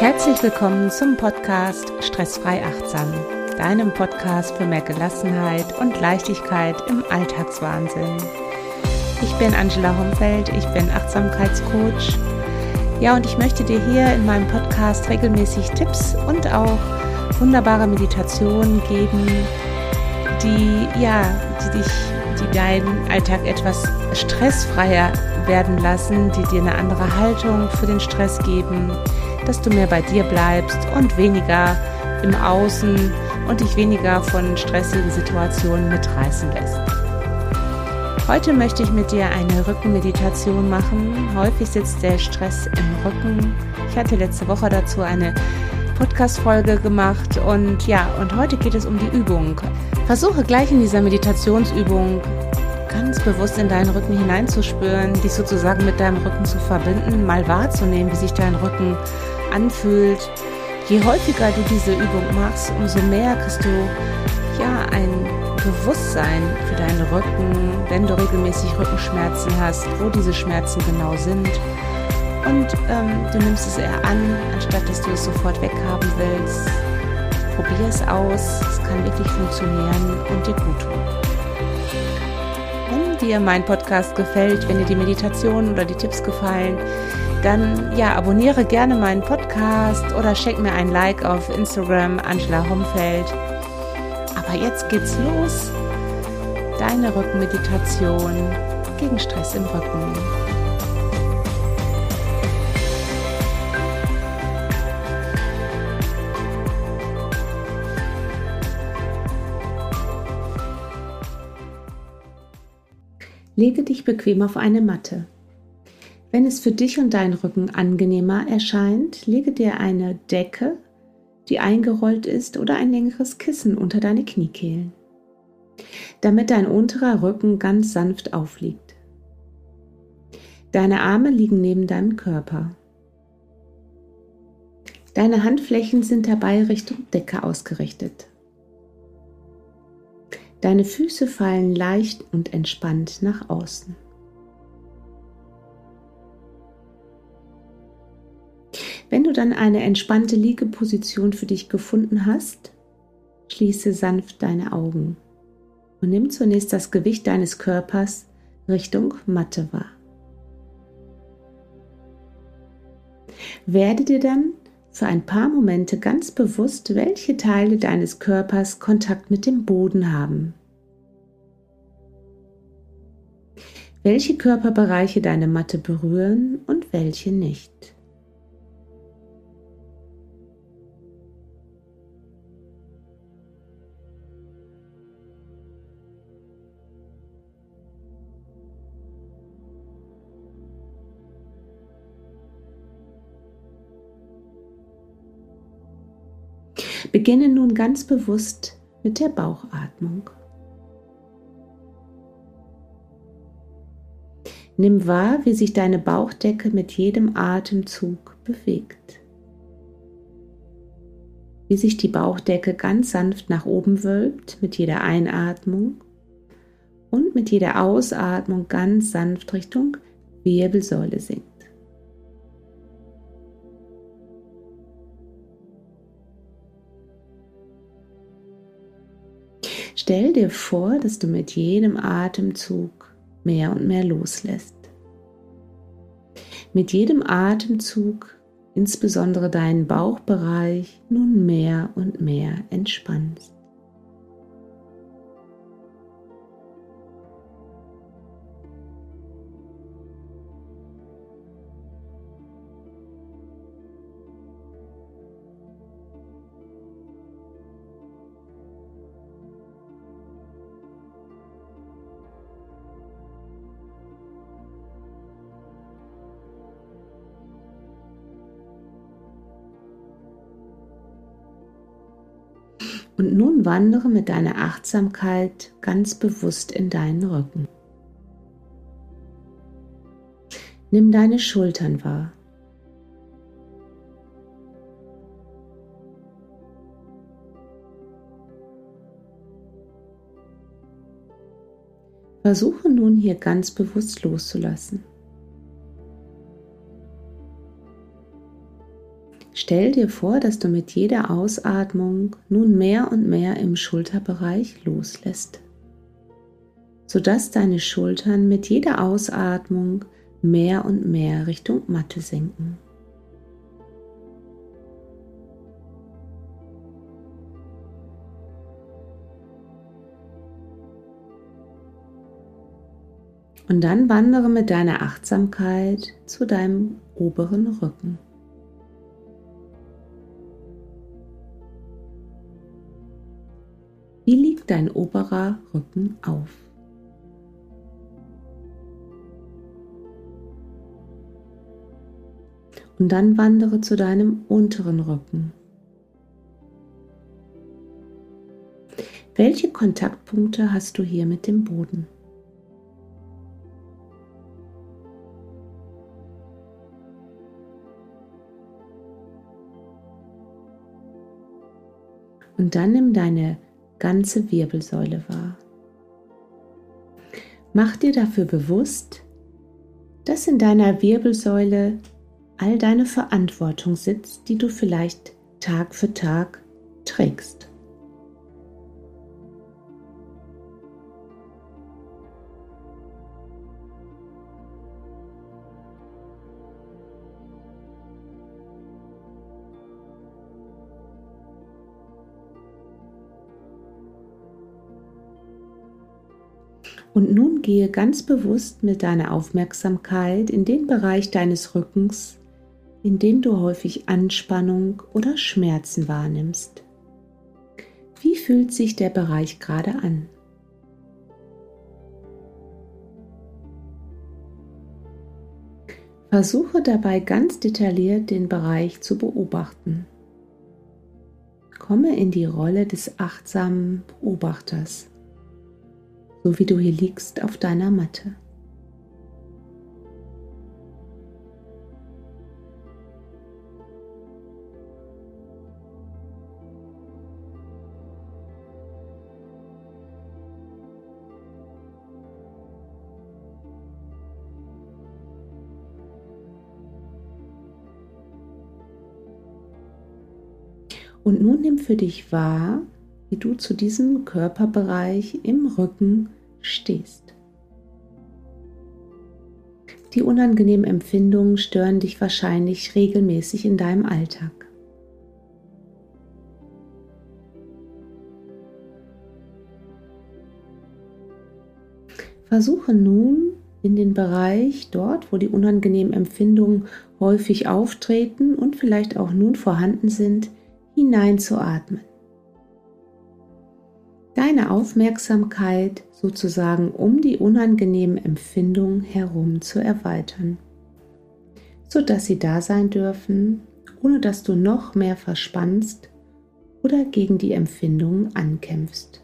Herzlich willkommen zum Podcast Stressfrei Achtsam, deinem Podcast für mehr Gelassenheit und Leichtigkeit im Alltagswahnsinn. Ich bin Angela Homfeld, ich bin Achtsamkeitscoach. Ja, und ich möchte dir hier in meinem Podcast regelmäßig Tipps und auch wunderbare Meditationen geben, die ja, die dich, die deinen Alltag etwas stressfreier werden lassen, die dir eine andere Haltung für den Stress geben, dass du mehr bei dir bleibst und weniger im Außen und dich weniger von stressigen Situationen mitreißen lässt. Heute möchte ich mit dir eine Rückenmeditation machen. Häufig sitzt der Stress im Rücken. Ich hatte letzte Woche dazu eine Podcast-Folge gemacht und ja, und heute geht es um die Übung. Versuche gleich in dieser Meditationsübung ganz bewusst in deinen Rücken hineinzuspüren, dich sozusagen mit deinem Rücken zu verbinden, mal wahrzunehmen, wie sich dein Rücken anfühlt. Je häufiger du diese Übung machst, umso mehr kriegst du ja ein Bewusstsein für deinen Rücken, wenn du regelmäßig Rückenschmerzen hast, wo diese Schmerzen genau sind. Und ähm, du nimmst es eher an, anstatt dass du es sofort weghaben willst. Probier es aus, es kann wirklich funktionieren und dir gut tun. Wenn dir mein Podcast gefällt, wenn dir die Meditation oder die Tipps gefallen, dann ja, abonniere gerne meinen Podcast oder schenk mir ein Like auf Instagram Angela Homfeld. Aber jetzt geht's los. Deine Rückenmeditation gegen Stress im Rücken. Lege dich bequem auf eine Matte. Wenn es für dich und deinen Rücken angenehmer erscheint, lege dir eine Decke, die eingerollt ist, oder ein längeres Kissen unter deine Kniekehlen, damit dein unterer Rücken ganz sanft aufliegt. Deine Arme liegen neben deinem Körper. Deine Handflächen sind dabei Richtung Decke ausgerichtet. Deine Füße fallen leicht und entspannt nach außen. Wenn du dann eine entspannte Liegeposition für dich gefunden hast, schließe sanft deine Augen und nimm zunächst das Gewicht deines Körpers Richtung Matte wahr. Werde dir dann für ein paar Momente ganz bewusst, welche Teile deines Körpers Kontakt mit dem Boden haben. Welche Körperbereiche deine Matte berühren und welche nicht. Beginne nun ganz bewusst mit der Bauchatmung. Nimm wahr, wie sich deine Bauchdecke mit jedem Atemzug bewegt. Wie sich die Bauchdecke ganz sanft nach oben wölbt mit jeder Einatmung und mit jeder Ausatmung ganz sanft Richtung Wirbelsäule sinkt. Stell dir vor, dass du mit jedem Atemzug mehr und mehr loslässt. Mit jedem Atemzug insbesondere deinen Bauchbereich nun mehr und mehr entspannst. Und nun wandere mit deiner Achtsamkeit ganz bewusst in deinen Rücken. Nimm deine Schultern wahr. Versuche nun hier ganz bewusst loszulassen. Stell dir vor, dass du mit jeder Ausatmung nun mehr und mehr im Schulterbereich loslässt, sodass deine Schultern mit jeder Ausatmung mehr und mehr Richtung Matte sinken. Und dann wandere mit deiner Achtsamkeit zu deinem oberen Rücken. Wie liegt dein oberer Rücken auf? Und dann wandere zu deinem unteren Rücken. Welche Kontaktpunkte hast du hier mit dem Boden? Und dann nimm deine ganze Wirbelsäule wahr. Mach dir dafür bewusst, dass in deiner Wirbelsäule all deine Verantwortung sitzt, die du vielleicht Tag für Tag trägst. Und nun gehe ganz bewusst mit deiner Aufmerksamkeit in den Bereich deines Rückens, in dem du häufig Anspannung oder Schmerzen wahrnimmst. Wie fühlt sich der Bereich gerade an? Versuche dabei ganz detailliert den Bereich zu beobachten. Komme in die Rolle des achtsamen Beobachters so wie du hier liegst auf deiner Matte. Und nun nimm für dich wahr, wie du zu diesem Körperbereich im Rücken stehst. Die unangenehmen Empfindungen stören dich wahrscheinlich regelmäßig in deinem Alltag. Versuche nun in den Bereich dort, wo die unangenehmen Empfindungen häufig auftreten und vielleicht auch nun vorhanden sind, hineinzuatmen deine Aufmerksamkeit sozusagen um die unangenehmen Empfindungen herum zu erweitern, sodass sie da sein dürfen, ohne dass du noch mehr verspannst oder gegen die Empfindungen ankämpfst.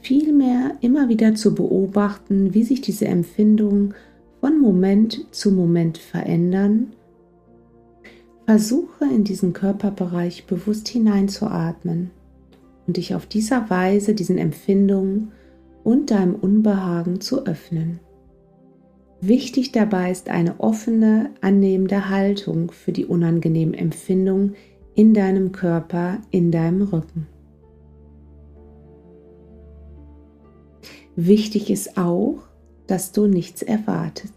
Vielmehr immer wieder zu beobachten, wie sich diese Empfindungen von Moment zu Moment verändern. Versuche in diesen Körperbereich bewusst hineinzuatmen und dich auf dieser Weise diesen Empfindungen und deinem Unbehagen zu öffnen. Wichtig dabei ist eine offene, annehmende Haltung für die unangenehmen Empfindungen in deinem Körper, in deinem Rücken. Wichtig ist auch, dass du nichts erwartest.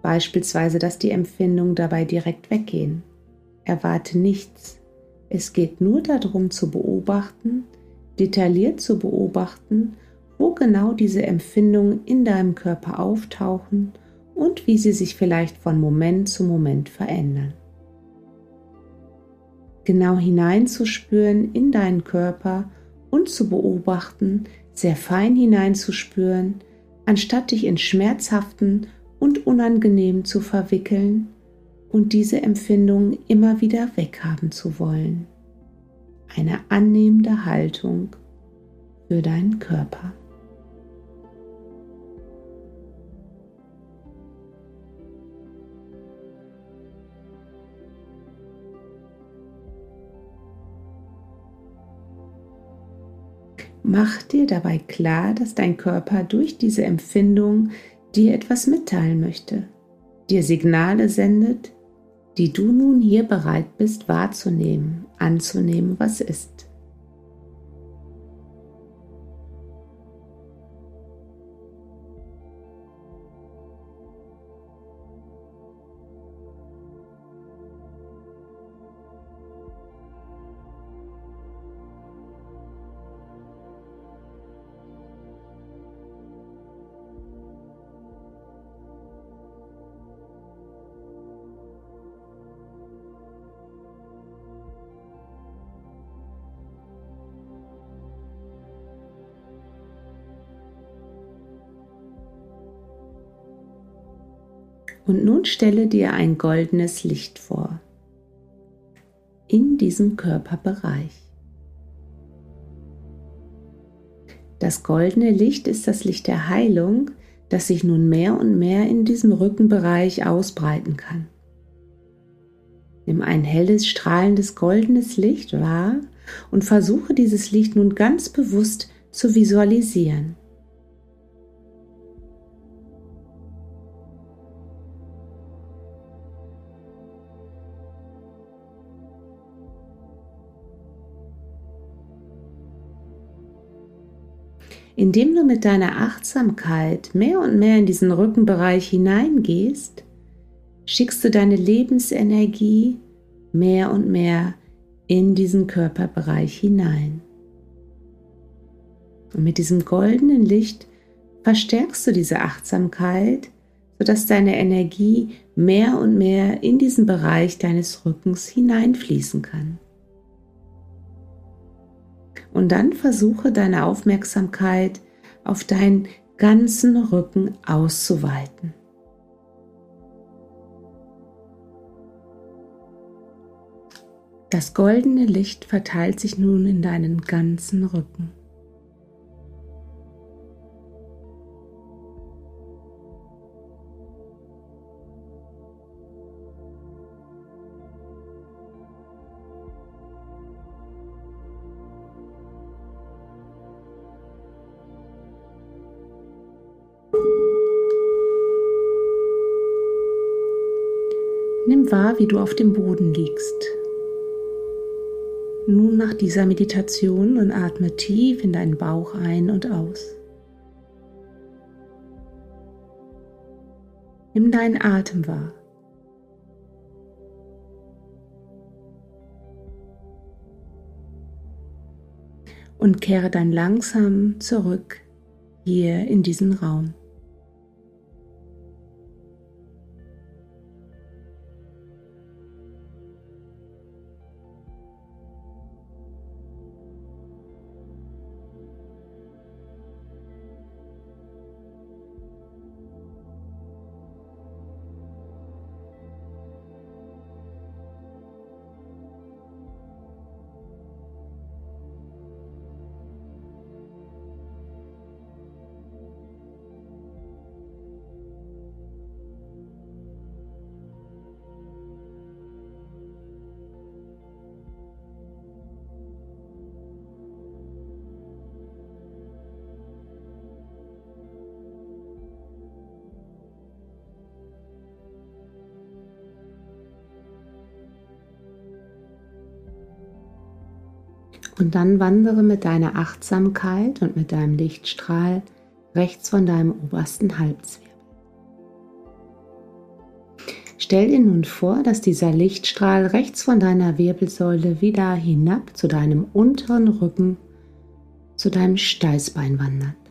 Beispielsweise, dass die Empfindungen dabei direkt weggehen. Erwarte nichts. Es geht nur darum zu beobachten, detailliert zu beobachten, wo genau diese Empfindungen in deinem Körper auftauchen und wie sie sich vielleicht von Moment zu Moment verändern. Genau hineinzuspüren in deinen Körper und zu beobachten, sehr fein hineinzuspüren, anstatt dich in schmerzhaften und unangenehm zu verwickeln und diese Empfindung immer wieder weghaben zu wollen. Eine annehmende Haltung für deinen Körper. Mach dir dabei klar, dass dein Körper durch diese Empfindung dir etwas mitteilen möchte, dir Signale sendet, die du nun hier bereit bist wahrzunehmen, anzunehmen, was ist. Und nun stelle dir ein goldenes Licht vor. In diesem Körperbereich. Das goldene Licht ist das Licht der Heilung, das sich nun mehr und mehr in diesem Rückenbereich ausbreiten kann. Nimm ein helles, strahlendes goldenes Licht wahr und versuche dieses Licht nun ganz bewusst zu visualisieren. Indem du mit deiner Achtsamkeit mehr und mehr in diesen Rückenbereich hineingehst, schickst du deine Lebensenergie mehr und mehr in diesen Körperbereich hinein. Und mit diesem goldenen Licht verstärkst du diese Achtsamkeit, sodass deine Energie mehr und mehr in diesen Bereich deines Rückens hineinfließen kann. Und dann versuche deine Aufmerksamkeit auf deinen ganzen Rücken auszuweiten. Das goldene Licht verteilt sich nun in deinen ganzen Rücken. Nimm wahr, wie du auf dem Boden liegst. Nun nach dieser Meditation und atme tief in deinen Bauch ein und aus. Nimm deinen Atem wahr. Und kehre dann langsam zurück hier in diesen Raum. Und dann wandere mit deiner Achtsamkeit und mit deinem Lichtstrahl rechts von deinem obersten Halswirbel. Stell dir nun vor, dass dieser Lichtstrahl rechts von deiner Wirbelsäule wieder hinab zu deinem unteren Rücken, zu deinem Steißbein wandert.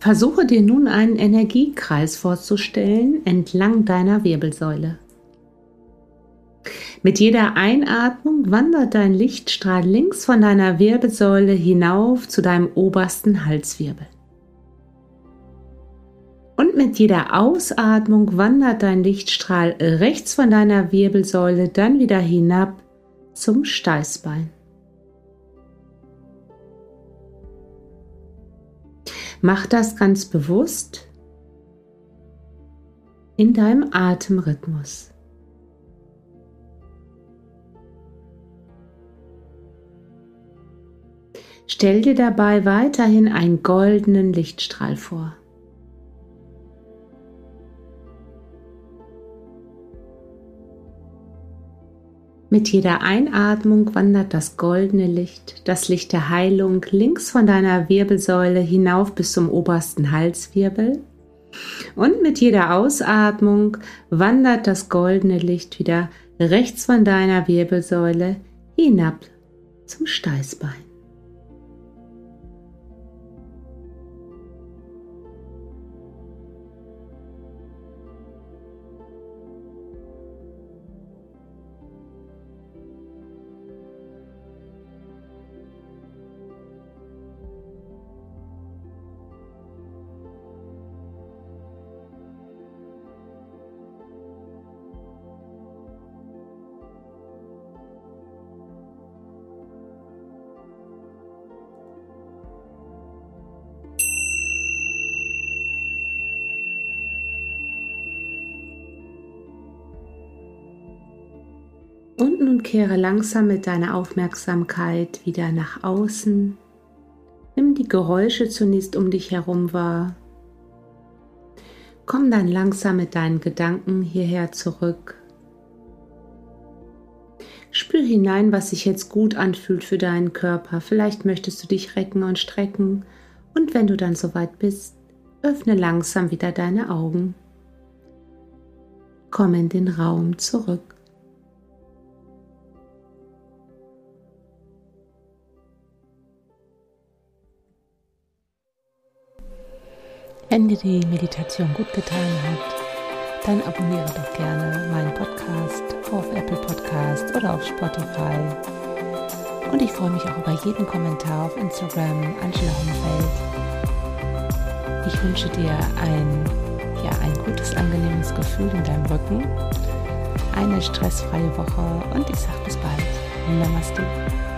Versuche dir nun einen Energiekreis vorzustellen entlang deiner Wirbelsäule. Mit jeder Einatmung wandert dein Lichtstrahl links von deiner Wirbelsäule hinauf zu deinem obersten Halswirbel. Und mit jeder Ausatmung wandert dein Lichtstrahl rechts von deiner Wirbelsäule dann wieder hinab zum Steißbein. Mach das ganz bewusst in deinem Atemrhythmus. Stell dir dabei weiterhin einen goldenen Lichtstrahl vor. Mit jeder Einatmung wandert das goldene Licht, das Licht der Heilung, links von deiner Wirbelsäule hinauf bis zum obersten Halswirbel. Und mit jeder Ausatmung wandert das goldene Licht wieder rechts von deiner Wirbelsäule hinab zum Steißbein. Und nun kehre langsam mit deiner Aufmerksamkeit wieder nach außen. Nimm die Geräusche zunächst um dich herum wahr. Komm dann langsam mit deinen Gedanken hierher zurück. Spür hinein, was sich jetzt gut anfühlt für deinen Körper. Vielleicht möchtest du dich recken und strecken. Und wenn du dann soweit bist, öffne langsam wieder deine Augen. Komm in den Raum zurück. Dir die Meditation gut getan hat, dann abonniere doch gerne meinen Podcast auf Apple Podcast oder auf Spotify. Und ich freue mich auch über jeden Kommentar auf Instagram, Angela Humfeld. Ich wünsche dir ein, ja, ein gutes, angenehmes Gefühl in deinem Rücken, eine stressfreie Woche und ich sage bis bald. Namaste.